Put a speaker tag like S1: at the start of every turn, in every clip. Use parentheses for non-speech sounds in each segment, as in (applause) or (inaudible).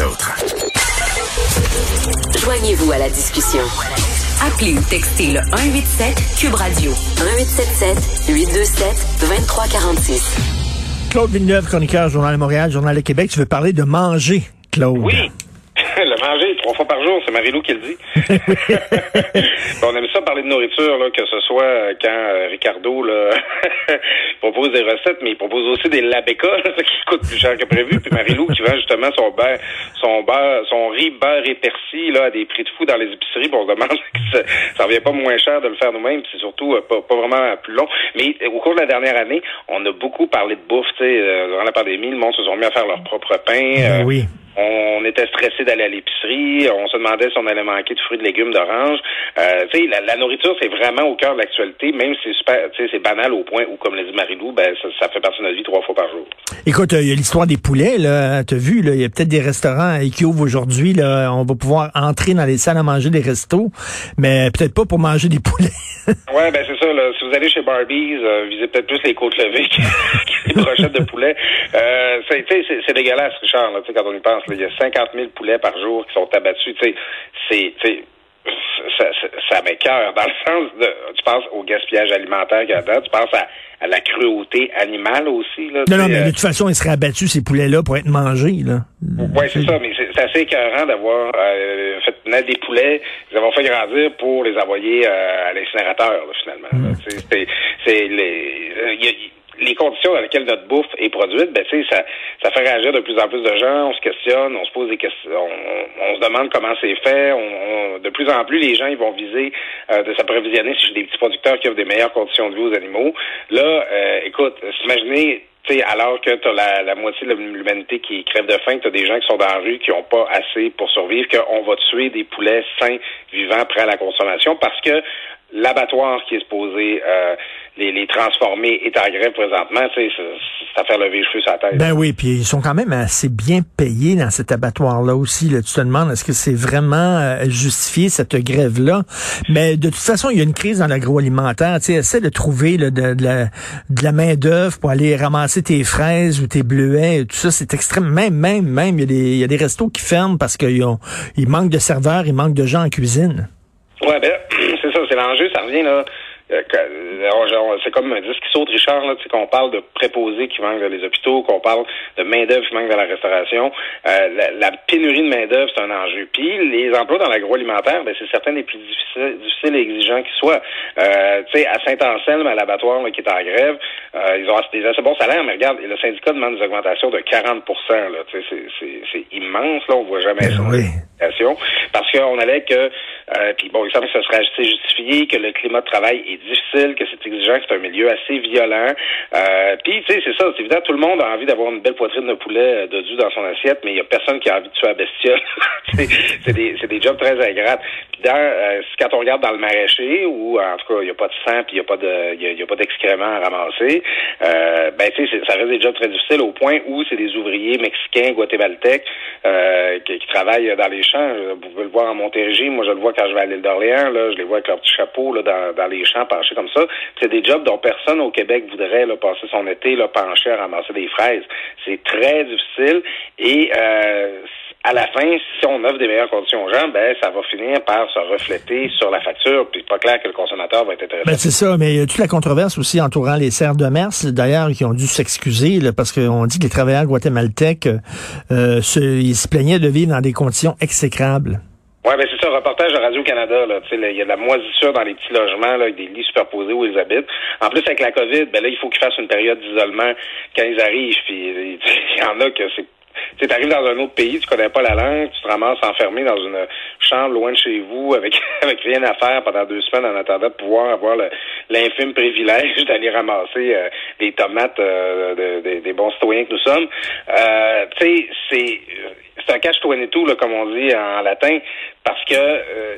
S1: les autres.
S2: Joignez-vous à la discussion. Appelez ou textez le 187 Cube Radio 1877 827 2346.
S3: Claude Villeneuve, chroniqueur, Journal de Montréal, Journal de Québec. Tu veux parler de manger, Claude?
S4: Oui. (laughs) le manger trois fois par jour, c'est Marie-Lou qui le dit. (laughs) on aime ça parler de nourriture, là, que ce soit euh, quand euh, Ricardo là, (laughs) propose des recettes, mais il propose aussi des labécas (laughs) qui coûtent plus cher que prévu. Puis Marie-Lou qui vend justement son beurre, son beurre, son riz beurre et persil là, à des prix de fou dans les épiceries. Bon, on demande (laughs) que ça, ça revient pas moins cher de le faire nous-mêmes. C'est surtout euh, pas, pas, vraiment plus long. Mais au cours de la dernière année, on a beaucoup parlé de bouffe. Tu sais, durant la pandémie, le monde se sont mis à faire leur propre pain.
S3: Ben oui.
S4: On était stressé d'aller à l'épicerie. On se demandait si on allait manquer de fruits, de légumes, d'oranges. Euh, tu sais, la, la, nourriture, c'est vraiment au cœur de l'actualité, même si c'est super, tu sais, c'est banal au point où, comme l'a dit Marie-Lou, ben, ça, ça, fait partie de notre vie trois fois par jour.
S3: Écoute, il y a l'histoire des poulets, là. T'as vu, là, il y a peut-être des restaurants qui ouvrent aujourd'hui, là. On va pouvoir entrer dans les salles à manger des restos, mais peut-être pas pour manger des poulets. (laughs)
S4: ouais, ben, c'est ça, là. Si vous allez chez Barbies, euh, visez peut-être plus les côtes levées que, (laughs) les brochettes de poulet. Euh, c'est, c'est dégueulasse, Richard, là, quand on y pense. Il y a 50 000 poulets par jour qui sont abattus. Tu sais, c'est, ça, ça, ça m'écœure dans le (laughs) sens de, tu penses au gaspillage alimentaire qu'il y a dedans, tu penses à, à la cruauté animale aussi. Là,
S3: non, non, mais de toute façon, ils seraient abattus, ces poulets-là, pour être mangés. Là.
S4: Oui, c'est ça, mais c'est assez écœurant d'avoir euh, fait naître des poulets, les avoir fait grandir pour les envoyer euh, à l'incinérateur, finalement. Mm. C'est les... Y a, les conditions dans lesquelles notre bouffe est produite, ben, ça, ça fait réagir de plus en plus de gens. On se questionne, on se pose des questions, on, on se demande comment c'est fait. On, de plus en plus, les gens ils vont viser euh, de s'approvisionner si j'ai des petits producteurs qui offrent des meilleures conditions de vie aux animaux. Là, euh, écoute, imaginez sais, alors que tu as la, la, moitié de l'humanité qui crève de faim, tu as des gens qui sont dans la rue qui n'ont pas assez pour survivre, qu'on va tuer des poulets sains, vivants, prêts à la consommation, parce que l'abattoir qui est supposé euh, les, les, transformer est en grève présentement, tu sais, ça, fait lever les cheveux sur la tête.
S3: Ben oui, puis ils sont quand même assez bien payés dans cet abattoir-là aussi. Là. Tu te demandes, est-ce que c'est vraiment euh, justifié, cette grève-là? Mais de toute façon, il y a une crise dans l'agroalimentaire. Tu sais, essaie de trouver là, de, de, la, de la main-d'œuvre pour aller ramasser tes fraises ou tes bleuets. Tout ça, c'est extrêmement... Même, même, même, il y, a des, il y a des restos qui ferment parce qu'il manque de serveurs, il manque de gens en cuisine.
S4: Ouais, ben, c'est l'enjeu, ça revient là. Euh, c'est comme un disque qui saute, Richard, là, qu'on parle de préposés qui manquent dans les hôpitaux, qu'on parle de main-d'œuvre qui manque dans la restauration. Euh, la, pénurie de main-d'œuvre, c'est un enjeu. Puis les emplois dans l'agroalimentaire, ben, c'est certains des plus difficiles, difficiles et exigeants qui soient. Euh, tu sais, à Saint-Anselme, à l'abattoir qui est en grève, euh, ils ont des assez bons salaires, mais regarde, le syndicat demande des augmentations de 40 là, C'est immense, là, on voit jamais
S3: ben
S4: ça.
S3: Oui.
S4: Parce qu'on allait que, euh, puis bon, il semble que ce serait justifié, que le climat de travail est difficile, que c'est exigeant, que c'est un milieu assez violent. Euh, puis, tu sais, c'est ça, c'est évident, tout le monde a envie d'avoir une belle poitrine de poulet de du dans son assiette, mais il y a personne qui a envie de tuer la bestiole. (laughs) c'est des, des jobs très ingrates. Puis dans, euh, quand on regarde dans le maraîcher, où en tout cas, il n'y a pas de sang, puis il n'y a pas de, il y a, pas d'excréments à ramasser, euh, ben, tu sais, ça reste des jobs très difficiles au point où c'est des ouvriers mexicains, guatémaltèques, euh, qui, qui travaillent dans les champs. Vous pouvez le voir en Montérégie. Moi, je le vois quand je vais à l'île d'Orléans. Là, je les vois avec leur petit chapeau là, dans, dans les champs penchés comme ça. C'est des jobs dont personne au Québec voudrait là, passer son été là, penché à ramasser des fraises. C'est très difficile et euh, à la fin, si on offre des meilleures conditions aux gens, ben ça va finir par se refléter sur la facture. Puis pas clair que le consommateur va être intéressé.
S3: Ben c'est ça, mais il toute la controverse aussi entourant les serres de mers, d'ailleurs, qui ont dû s'excuser parce qu'on dit que les travailleurs guatémaltèques euh, se, ils se plaignaient de vivre dans des conditions exécrables.
S4: Oui, ben c'est ça, reportage de Radio-Canada. Il y a de la moisissure dans les petits logements, là, avec des lits superposés où ils habitent. En plus, avec la COVID, ben là, il faut qu'ils fassent une période d'isolement quand ils arrivent. Puis (laughs) il y en a que c'est tu arrives dans un autre pays, tu connais pas la langue, tu te ramasses enfermé dans une chambre loin de chez vous avec (laughs) avec rien à faire pendant deux semaines en attendant de pouvoir avoir l'infime privilège (laughs) d'aller ramasser euh, des tomates euh, des bons citoyens que nous sommes. Euh, tu sais, c'est c'est un cache tout là, comme on dit en latin, parce que euh,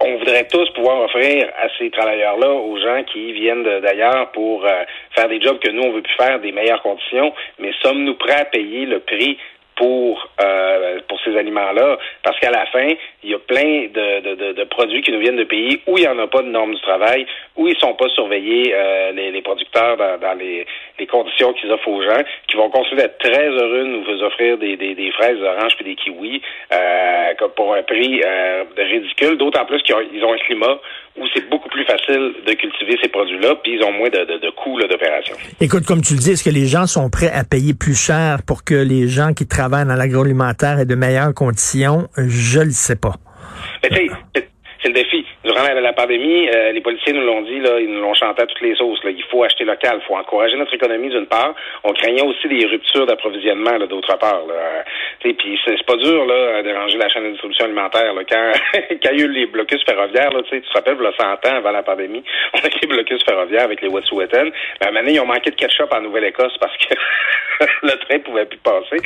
S4: on voudrait tous pouvoir offrir à ces travailleurs-là, aux gens qui viennent d'ailleurs pour euh, faire des jobs que nous, on veut plus faire, des meilleures conditions, mais sommes-nous prêts à payer le prix pour euh, pour ces aliments-là, parce qu'à la fin, il y a plein de, de, de, produits qui nous viennent de pays où il n'y en a pas de normes du travail, où ils sont pas surveillés, euh, les, les, producteurs, dans, dans les, les, conditions qu'ils offrent aux gens, qui vont continuer d'être très heureux de nous offrir des, des, des fraises, des oranges puis des kiwis euh, pour un prix euh, ridicule, d'autant plus qu'ils ont, ils ont un climat où c'est beaucoup plus facile de cultiver ces produits-là, puis ils ont moins de, de, de coûts d'opération.
S3: Écoute, comme tu le dis, est-ce que les gens sont prêts à payer plus cher pour que les gens qui travaillent dans l'agroalimentaire aient de meilleures conditions? Je le sais pas.
S4: Mais. Durant la, pandémie, euh, les policiers nous l'ont dit, là, ils nous l'ont chanté à toutes les sauces. Là. Il faut acheter local, il faut encourager notre économie d'une part. On craignait aussi des ruptures d'approvisionnement d'autre part. Là. Puis c'est pas dur là, de ranger la chaîne de distribution alimentaire. Là. Quand, (laughs) quand il y a eu les blocus ferroviaires, là, tu te rappelles, a 100 ans avant la pandémie, (laughs) on a eu les blocus ferroviaires avec les Wet'suwet'en. Moment donné, ils ont manqué de ketchup en Nouvelle-Écosse parce que (laughs) le train pouvait plus passer.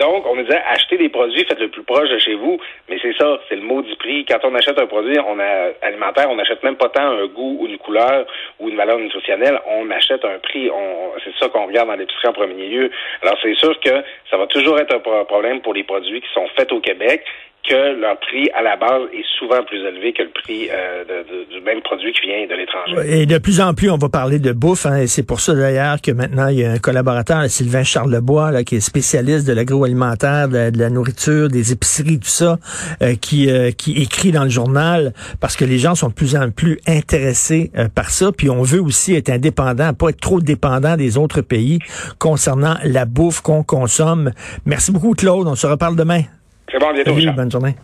S4: Donc, on nous disait, achetez des produits, faites le plus proche de chez vous. Mais c'est ça, c'est le maudit prix. Quand on achète un produit on a, on n'achète même pas tant un goût ou une couleur ou une valeur nutritionnelle, on achète un prix. On, c'est ça qu'on regarde dans l'épicerie en premier lieu. Alors, c'est sûr que ça va toujours être un problème pour les produits qui sont faits au Québec que leur prix à la base est souvent plus élevé que le prix euh, de, du même produit qui vient de l'étranger.
S3: Et de plus en plus, on va parler de bouffe. Hein, et c'est pour ça d'ailleurs que maintenant, il y a un collaborateur, Sylvain Charlebois, là, qui est spécialiste de l'agroalimentaire, de, la nourriture, des épiceries, tout ça, euh, qui, euh, qui écrit dans le journal parce que les gens sont de plus en plus intéressés par ça. Puis on veut aussi être indépendant, pas être trop dépendant des autres pays concernant la bouffe qu'on consomme. Merci beaucoup, Claude. On se reparle demain.
S4: C'est bon, bientôt.
S3: bonne journée.